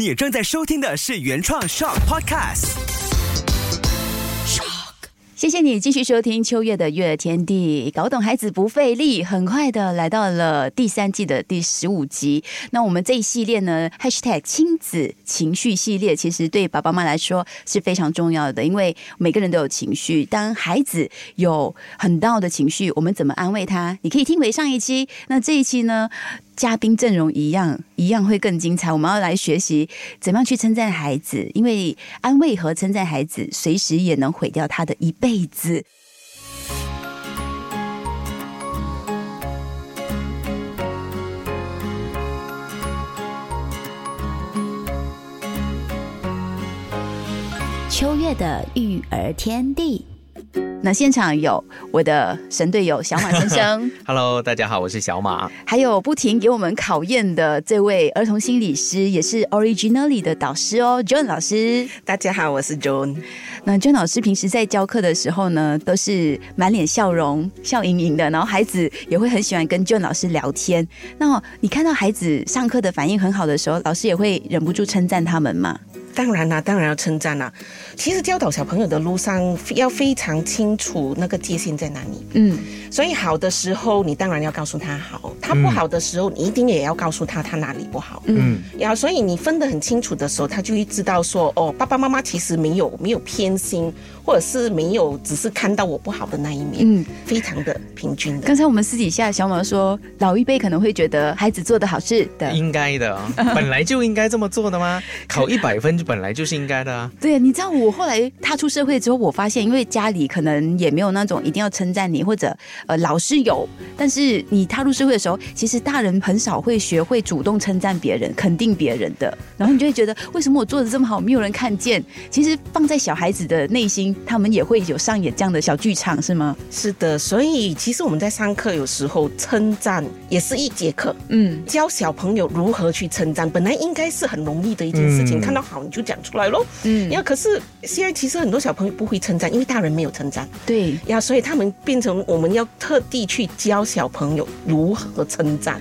你正在收听的是原创 Shock Podcast。谢谢你继续收听秋月的月天地，搞懂孩子不费力。很快的来到了第三季的第十五集。那我们这一系列呢，#hashtag 亲子情绪系列，其实对爸爸妈妈来说是非常重要的，因为每个人都有情绪。当孩子有很大的情绪，我们怎么安慰他？你可以听回上一期。那这一期呢？嘉宾阵容一样，一样会更精彩。我们要来学习怎么样去称赞孩子，因为安慰和称赞孩子，随时也能毁掉他的一辈子。秋月的育儿天地。那现场有我的神队友小马先生，Hello，大家好，我是小马。还有不停给我们考验的这位儿童心理师，也是 Originally 的导师哦，John 老师。大家好，我是 John。那 John 老师平时在教课的时候呢，都是满脸笑容、笑盈盈的，然后孩子也会很喜欢跟 John 老师聊天。那你看到孩子上课的反应很好的时候，老师也会忍不住称赞他们吗？当然啦，当然要称赞啦。其实教导小朋友的路上要非常清楚那个界限在哪里。嗯，所以好的时候你当然要告诉他好，他不好的时候你一定也要告诉他他哪里不好。嗯，要所以你分得很清楚的时候，他就会知道说哦，爸爸妈妈其实没有没有偏心。或者是没有，只是看到我不好的那一面，嗯，非常的平均的。刚才我们私底下小马说，老一辈可能会觉得孩子做的好是的，应该的，本来就应该这么做的吗？考一百分就本来就是应该的啊。对，你知道我后来踏出社会之后，我发现，因为家里可能也没有那种一定要称赞你，或者呃老师有，但是你踏入社会的时候，其实大人很少会学会主动称赞别人、肯定别人的，然后你就会觉得，为什么我做的这么好，没有人看见？其实放在小孩子的内心。他们也会有上演这样的小剧场，是吗？是的，所以其实我们在上课有时候称赞也是一节课，嗯，教小朋友如何去称赞，本来应该是很容易的一件事情，看到好你就讲出来喽，嗯，要可是现在其实很多小朋友不会称赞，因为大人没有称赞，对。呀，所以他们变成我们要特地去教小朋友如何称赞，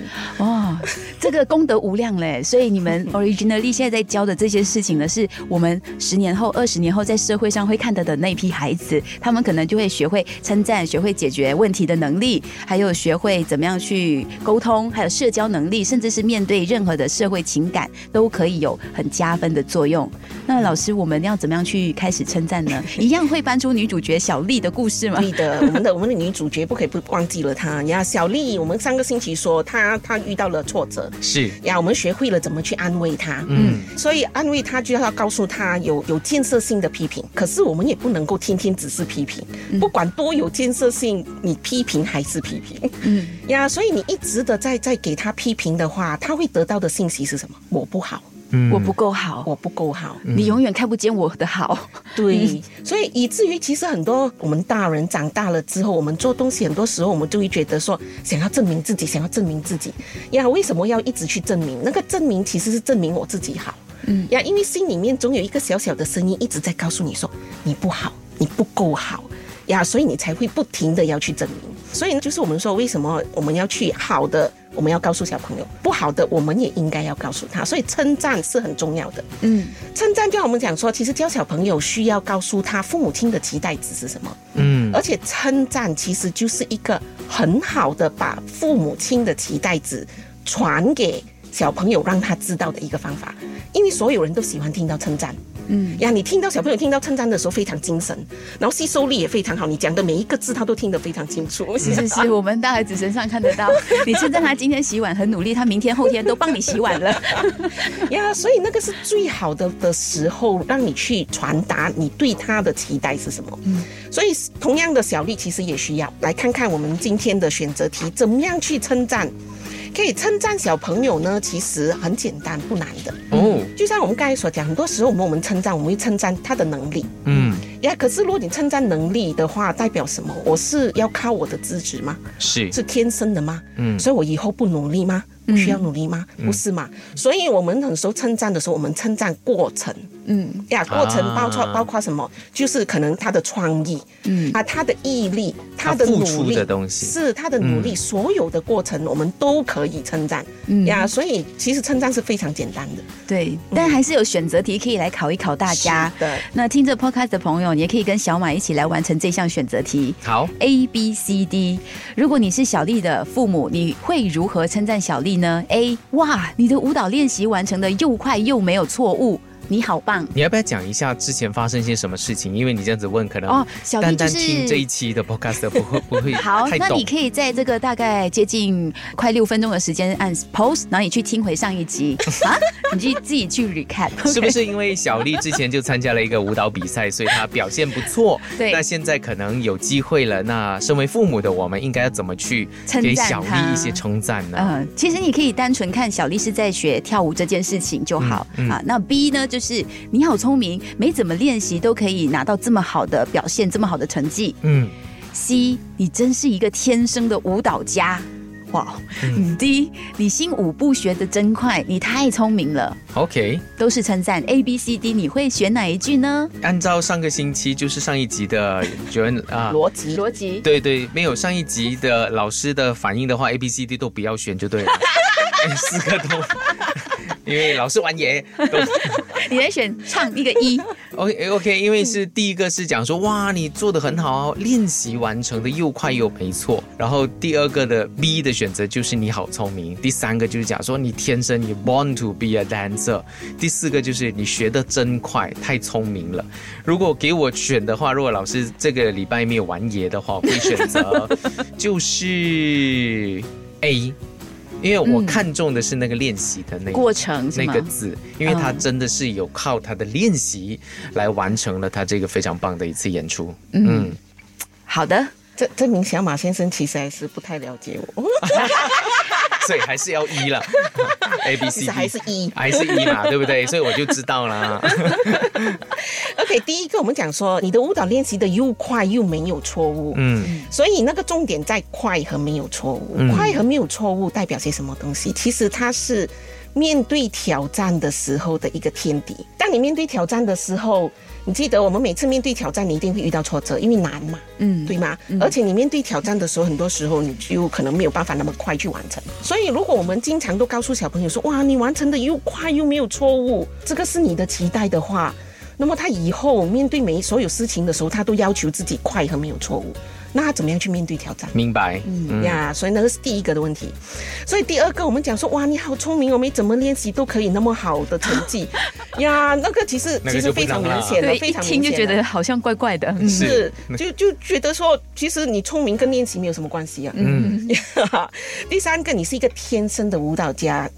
哇，这个功德无量嘞，所以你们 originally 现在在教的这些事情呢，是我们十年后、二十年后在社会上会看到的那。一批孩子，他们可能就会学会称赞，学会解决问题的能力，还有学会怎么样去沟通，还有社交能力，甚至是面对任何的社会情感，都可以有很加分的作用。那老师，我们要怎么样去开始称赞呢？一样会搬出女主角小丽的故事吗？对的，我们的我们的女主角不可以不忘记了她你看。小丽，我们上个星期说她她遇到了挫折，是。呀，我们学会了怎么去安慰他。嗯，所以安慰他就要告诉他有有建设性的批评，可是我们也不能。能够天天只是批评，不管多有建设性，你批评还是批评，嗯。呀，所以你一直的在在给他批评的话，他会得到的信息是什么？我不好，嗯，我不够好，我不够好，你永远看不见我的好，对，所以以至于其实很多我们大人长大了之后，我们做东西很多时候我们就会觉得说，想要证明自己，想要证明自己。呀，为什么要一直去证明？那个证明其实是证明我自己好。嗯。呀，因为心里面总有一个小小的声音一直在告诉你说你不好，你不够好。呀，所以你才会不停的要去证明。所以呢，就是我们说为什么我们要去好的，我们要告诉小朋友不好的，我们也应该要告诉他。所以称赞是很重要的。嗯，称赞就像我们讲说，其实教小朋友需要告诉他父母亲的期待值是什么。嗯，而且称赞其实就是一个很好的把父母亲的期待值传给。小朋友让他知道的一个方法，因为所有人都喜欢听到称赞。嗯呀，你听到小朋友听到称赞的时候非常精神，然后吸收力也非常好。你讲的每一个字他都听得非常清楚。是是是，我们大孩子身上看得到。你称赞他今天洗碗很努力，他明天后天都帮你洗碗了。呀，所以那个是最好的的时候，让你去传达你对他的期待是什么。嗯，所以同样的小丽其实也需要来看看我们今天的选择题，怎么样去称赞。可以称赞小朋友呢，其实很简单，不难的哦。就像我们刚才所讲，很多时候我们我们称赞，我们会称赞他的能力。嗯，呀，可是如果你称赞能力的话，代表什么？我是要靠我的资质吗？是是天生的吗？嗯，所以我以后不努力吗？不需要努力吗？不是嘛？所以我们很时候称赞的时候，我们称赞过程。嗯呀，过程包括啊包括什么？就是可能他的创意，嗯啊，他的毅力，他的努他付出力的东西是他的努力，所有的过程我们都可以称赞。嗯呀，所以其实称赞是非常简单的。对，但还是有选择题可以来考一考大家对。那听着 podcast 的朋友，你也可以跟小马一起来完成这项选择题。好，A B C D，如果你是小丽的父母，你会如何称赞小丽呢？A，哇，你的舞蹈练习完成的又快又没有错误，你好棒。你要不要讲一下之前发生些什么事情？因为你这样子问，可能哦小丽单单就是听这一期的 podcast 不会 不会好，那你。可以在这个大概接近快六分钟的时间按 pause，然后你去听回上一集 啊，你去自己去 recap，是不是因为小丽之前就参加了一个舞蹈比赛，所以她表现不错？对那现在可能有机会了，那身为父母的我们应该要怎么去给小丽一些称赞呢？嗯，其实你可以单纯看小丽是在学跳舞这件事情就好、嗯嗯啊。那 B 呢，就是你好聪明，没怎么练习都可以拿到这么好的表现，这么好的成绩。嗯 C，你真是一个天生的舞蹈家。哇、嗯 d 你新舞步学的真快，你太聪明了，，OK。都是称赞。A、B、C、D，你会选哪一句呢？按照上个星期就是上一集的觉得啊。逻辑逻辑。对对，没有上一集的老师的反应的话，A、B、C、D 都不要选就对了，哎四个都，因为老师玩野都你在选唱一个一。OK OK，因为是第一个是讲说哇，你做的很好哦，练习完成的又快又没错。然后第二个的 B 的选择就是你好聪明。第三个就是讲说你天生你 born to be a dancer。第四个就是你学的真快，太聪明了。如果给我选的话，如果老师这个礼拜没有完爷的话，我会选择 就是 A。因为我嗯。看中的是那个练习的那个过程那个字，因为他嗯。真的是有靠他的练习来完成了他这个非常棒的一次演出。嗯。嗯，好的，这这名小马先生其实还是不太了解我，所以还是要一了，A B 其 C 实 D 还是一。还是一嘛，对不对？所以我就知道啦。OK，第一个我们讲说你的舞蹈练习的又快又没有错误，嗯所以那个重点在快和没有错误。嗯快和没有错误代表些什么东西？其实它是面对挑战的时候的一个天敌。当你面对挑战的时候，你记得我们每次面对挑战，你一定会遇到挫折，因为难嘛，嗯，对吗？而且你面对挑战的时候，很多时候你就可能没有办法那么快去完成。所以，如果我们经常都告诉小朋友说：“哇，你完成的又快又没有错误，这个是你的期待的话，那么他以后面对每所有事情的时候，他都要求自己快和没有错误。那他怎么样去面对挑战？明白。嗯呀，所以那个是第一个的问题。所以第二个，我们讲说，哇，你好聪明我，没怎么练习都可以那么好的成绩 呀，那个其实其实非常明显的，一非常听就觉明显了得好像怪怪的。是，就就觉得说，其实你聪明跟练习没有什么关系啊。嗯，第三个，你是一个天生的舞蹈家。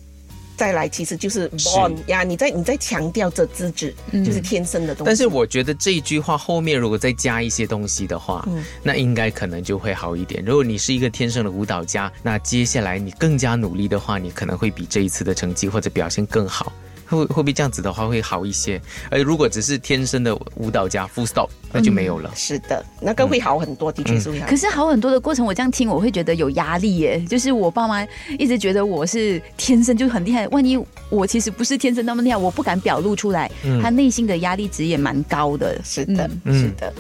再来，其实就是 born 呀，你在你在强调这资质，就是天生的东西。但是我觉得这一句话后面如果再加一些东西的话，嗯那应该可能就会好一点。如果你是一个天生的舞蹈家，那接下来你更加努力的话，你可能会比这一次的成绩或者表现更好。会会不会这样子的话会好一些？而如果只是天生的舞蹈家，full stop，那就没有了。是的，那个会好很多，的确是会好。可是好很多的过程，我这样听我会觉得有压力耶。就是我爸妈一直觉得我是天生就很厉害，万一我其实不是天生那么厉害，我不敢表露出来，他内心的压力值也蛮高的。是的，嗯是的。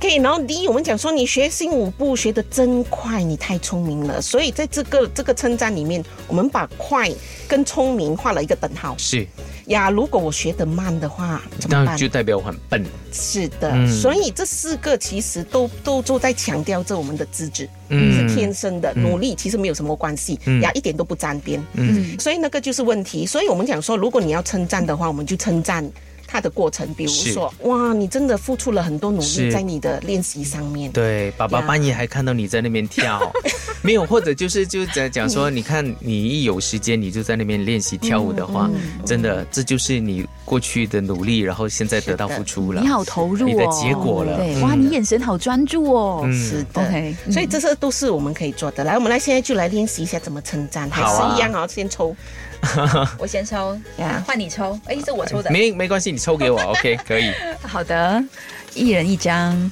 可以，然后第一，我们讲说你学新舞步学的真快，你太聪明了。所以在这个这个称赞里面，我们把快跟聪明画了一个等号是，呀。如果我学得慢的话，怎么办那就？代表我很笨。是的，嗯所以这四个其实都都都在强调着我们的资质，嗯是天生的，努力其实没有什么关系，嗯呀，一点都不沾边。嗯所以那个就是问题。所以我们讲说，如果你要称赞的话，我们就称赞它的过程，比如说，哇，你真的付出了很多努力在你的练习上面。对，爸爸半夜还看到你在那边跳，没有，或者就是就在讲说，你看你一有时间你就在那边练习跳舞的话，真的这就是你过去的努力，然后现在得到付出了。你好投入哦，你的结果了。对，嗯。哇，你眼神好专注哦。嗯。是的。所以这些都是我们可以做的。来，我们来现在就来练习一下怎么称赞，还是一样哦，先抽 我先抽，呀。换你抽。哎，这我抽的。没没关系，你抽给我，OK，可以。好的，一人一张。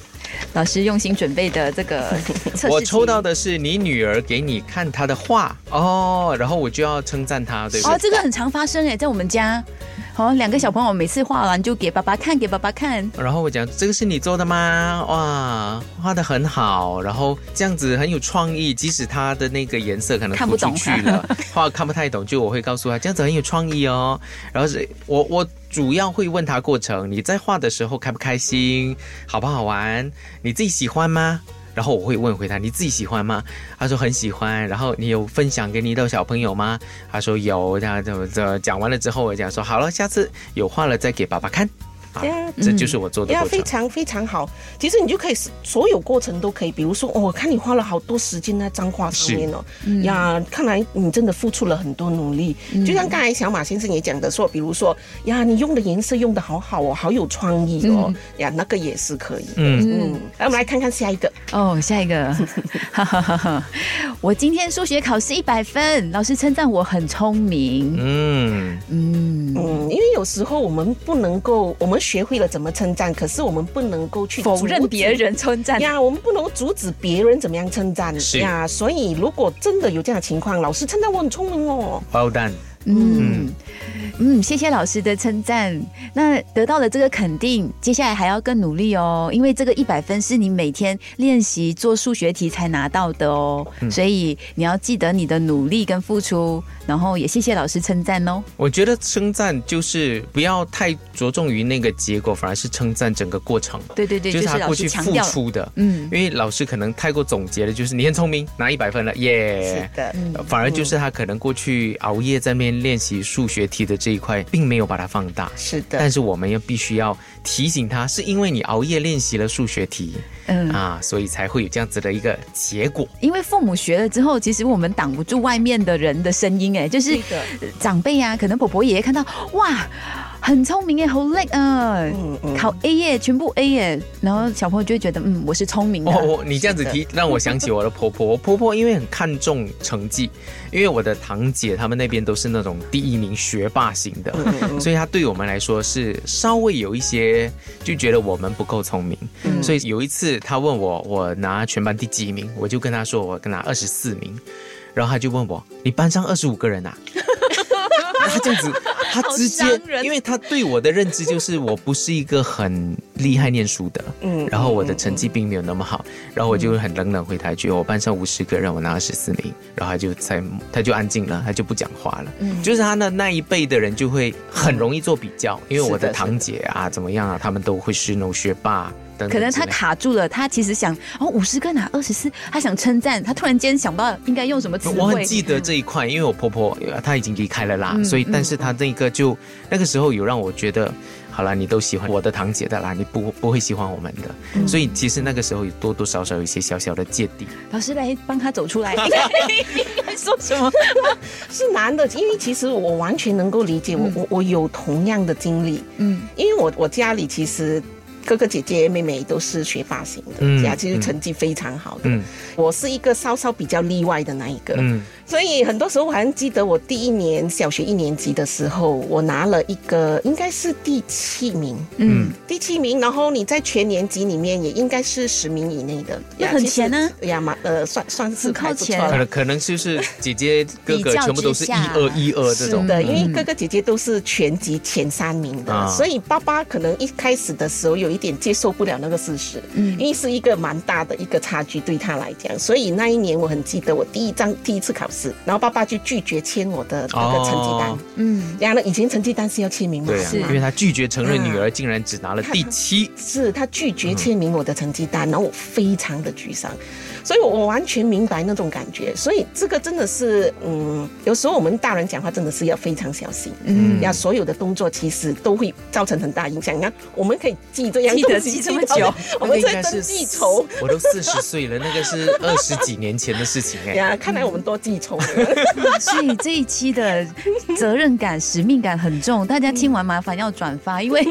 老师用心准备的这个我抽到的是你女儿给你看她的画哦，然后我就要称赞她，对不哦，这个很常发生哎，在我们家，哦，两个小朋友每次画完就给爸爸看，给爸爸看。然后我讲这个是你做的吗？哇，画的很好，然后这样子很有创意，即使他的那个颜色可能看不懂去了，画看不太懂，就我会告诉他这样子很有创意哦。然后是我我主要会问他过程，你在画的时候开不开心，好不好玩，你自己喜欢吗？然后我会问回他，你自己喜欢吗？他说很喜欢。然后你有分享给你的小朋友吗？他说有。这样这这讲完了之后，我讲说好了，下次有画了再给爸爸看。啊对啊，这就是我做的呀，过程非。常非常好。其实你就可以所有过程都可以，比如说，哦，我看你花了好多时间在脏话上面哦，呀，看来你真的付出了很多努力。就像刚才小马先生也讲的说，比如说，呀，你用的颜色用的好好哦，好有创意哦，呀，那个也是可以。嗯嗯，来，我们来看看下一个。哦，下一个，哈哈哈哈我今天数学考试一百分，老师称赞我很聪明。嗯，嗯，嗯，因为有时候我们不能够，我们学会了怎么称赞，可是我们不能够去否认别人称赞。呀，我们不能阻止别人怎么样称赞是呀，所以如果真的有这样的情况，老师称赞我很聪明哦，包蛋。嗯嗯，谢谢老师的称赞。那得到了这个肯定，接下来还要更努力哦，因为这个一百分是你每天练习做数学题才拿到的哦，所以你要记得你的努力跟付出，然后也谢谢老师称赞哦。我觉得称赞就是不要太着重于那个结果，反而是称赞整个过程。对对对，就是他过去付出的，嗯。因为老师可能太过总结了，就是你很聪明，拿一百分了，耶、是的，呃反而就是他可能过去熬夜在那边练习数学题的这一块，并没有把它放大。是的但，是我们要必须要提醒他，是因为你熬夜练习了数学题嗯。啊，所以才会有这样子的一个结果。因为父母学了之后，其实我们挡不住外面的人的声音，哎，就是长辈啊，可能婆婆爷爷看到，哇，很聪明耶，好叻啊，嗯嗯考 A 耶，全部 A 耶，然后小朋友就会觉得，嗯，我是聪明的。哦，我你这样子提，让我想起我的婆婆。我 婆婆因为很看重成绩，因为我的堂姐他们那边都是那种第一名学霸型的，所以她对我们来说是稍微有一些就觉得我们不够聪明。所以有一次她问我，我拿全班第几名，我就跟她说我拿二十四名，然后她就问我，你班上二十五个人啊？她这样子，他直接因为他对我的认知就是我不是一个很厉害念书的，嗯然后我的成绩并没有那么好，然后我就很冷冷回他一句，我班上五十个人，我拿了十四名，然后他就在他就安静了，他就不讲话了。嗯。就是他的那一辈的人就会很容易做比较，因为我的。堂姐啊怎么样啊，他们都会是那种学霸等等可能他卡住了，他其实想哦五十个拿二十四，他想称赞，他突然间想不到应该用什么词汇。我很记得这一块，因为我婆婆呃她已经离开了啦，嗯所以但是她那个就那个时候有让我觉得，好啦，你都喜欢我的堂姐的啦，你不不会喜欢我们的，嗯。所以其实那个时候有多多少少有一些小小的芥蒂。老师来帮他走出来，说什么？是男的，因为其实我完全能够理解，我我我有同样的经历，嗯。因为我我家里其实哥哥姐姐妹妹都是学霸型的，嗯呀，其实成绩非常好的，嗯我是一个稍稍比较例外的那一个，嗯。所以很多时候我还记得我第一年小学一年级的时候，我拿了一个应该是第七名，嗯，第七名，然后你在全年级里面也应该是十名以内的，那很前呢？呀嘛，呃，算算是很靠前。可能可能就是姐姐哥哥 全部都是一二一二这种。是，的，因为嗯。哥哥姐姐都是全级前三名的，啊。所以爸爸可能一开始的时候有一点接受不了那个事实，嗯。因为是一个蛮大的一个差距对他来讲，所以那一年我很记得我第一张第一次考试，然后爸爸就拒绝签我的那个成绩单。哦，嗯，然后呢，以前成绩单是要签名嘛。对啊，因为他拒绝承认女嗯儿竟然只拿了第七，是他拒绝签名我的成绩单，然后我非常的沮丧，所以我我完全明白那种感觉，所以这个真的是，嗯，有时候我们大人讲话真的是要非常小心，嗯，呀，所有的动作其实都会造成很大影响。你看，我们可以记这样记得东西记这么久 我们那个应该是记仇。我都四十岁了，那个是二十几年前的事情哎。呀，看来我们多记仇了。所以这一期的责任感、使命感很重，大家听完麻烦要转发，因为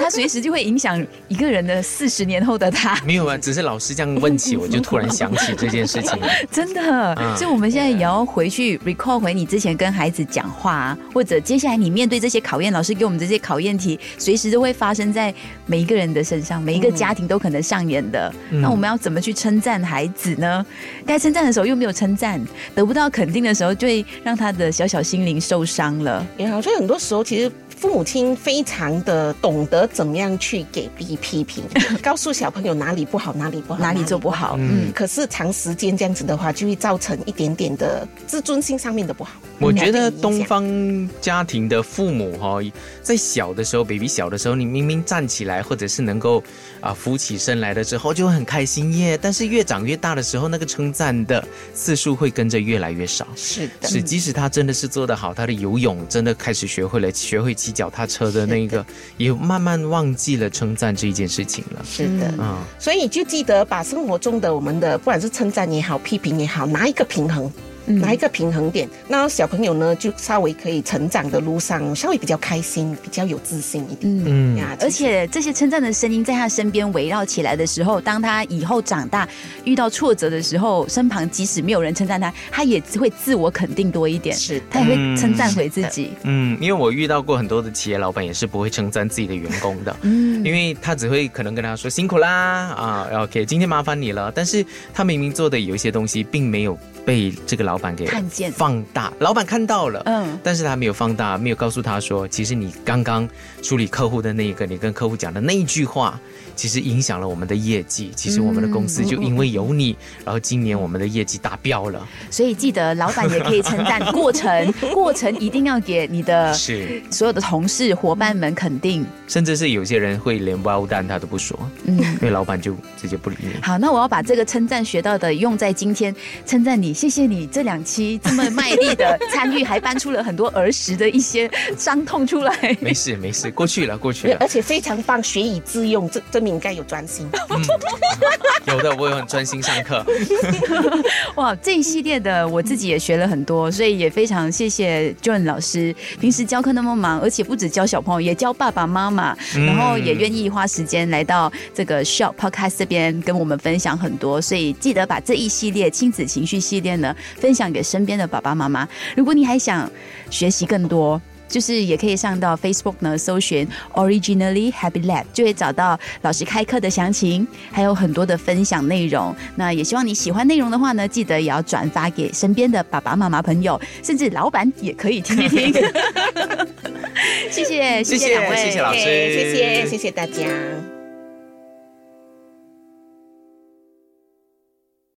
他随时就会影响一个人的四十年后的他。没有啊，只是老师这样问起，我就突然想起这件事情。真的，嗯所以我们现在也要回去 recall 回你之前跟孩子讲话、啊，或者接下来你面对这些考验，老师给我们这些考验题，随时都会发生在每一个人的身上，每一个家庭都可能上演的。嗯那我们要怎么去称赞孩子呢？该称赞的时候又没有称赞，得不到肯定的时候，就会让他的小小心灵受伤了。也好，所以很多时候其实。父母亲非常的懂得怎么样去给 B 批评，告诉小朋友哪里不好，哪里不好，哪里做不好？嗯，可是长时间这样子的话，就会造成一点点的自尊心上面的不好。我觉得嗯东方家庭的父母哈、在小的时候，baby 小的时候，你明明站起来，或者是能够啊浮起身来了之后，就会很开心耶。但是越长越大的时候，那个称赞的次数会跟着越来越少。是的，是，即使他真的是做得好，他的游泳真的开始学会了，学会骑脚踏车的那个，也慢慢忘记了称赞这一件事情了。是的。嗯、所以就记得把生活中的我们的不管是称赞也好，批评也好，拿一个平衡。拿一个平衡点，那小朋友呢就稍微可以成长的路上稍微比较开心，比较有自信一点。嗯。嗯。呀，而且这些称赞的声音在他身边围绕起来的时候，当他以后长大遇到挫折的时候，身旁即使没有人称赞他，他也会自我肯定多一点，是他也会称赞回自己。嗯，因为我遇到过很多的企业老板也是不会称赞自己的员工的，嗯。因为他只会可能跟他说辛苦啦啊，OK，今天麻烦你了，但是他明明做的有一些东西并没有被这个老板给看见放大，老板看到了，嗯但是他没有放大，没有告诉他说，其实你刚刚处理客户的那一个，你跟客户讲的那一句话，其实影响了我们的业绩。其实我们的公司就因为有你，然后今年我们的业绩达标了。所以记得老板也可以称赞过程，过程一定要给你的是，所有的同事伙伴们肯定。甚至是有些人会连 well done 他都不说，嗯。因为老板就直接不理你。好，那我要把这个称赞学到的用在今天，称赞你，谢谢你这两期这么卖力的参与，还搬出了很多儿时的一些伤痛出来。没事没事，过去了过去了。而且非常棒，学以致用，这证明应该有专心。有的我有很专心上课。哇，这一系列的我自己也学了很多，所以也非常谢谢 John 老师，平时教课那么忙，而且不止教小朋友，也教爸爸妈妈，然后也愿意花时间来到这个 Shop Podcast 这边跟我们分享很多，所以记得把这一系列亲子情绪系列呢分享给身边的爸爸妈妈。如果你还想学习更多。就是也可以上到 Facebook 呢，搜寻 Originally Happy Lab，就会找到老师开课的详情，还有很多的分享内容。那也希望你喜欢内容的话呢，记得也要转发给身边的爸爸妈妈朋友，甚至老板也可以听一听。谢谢，谢谢谢谢两位，谢谢老师谢谢，谢谢大家。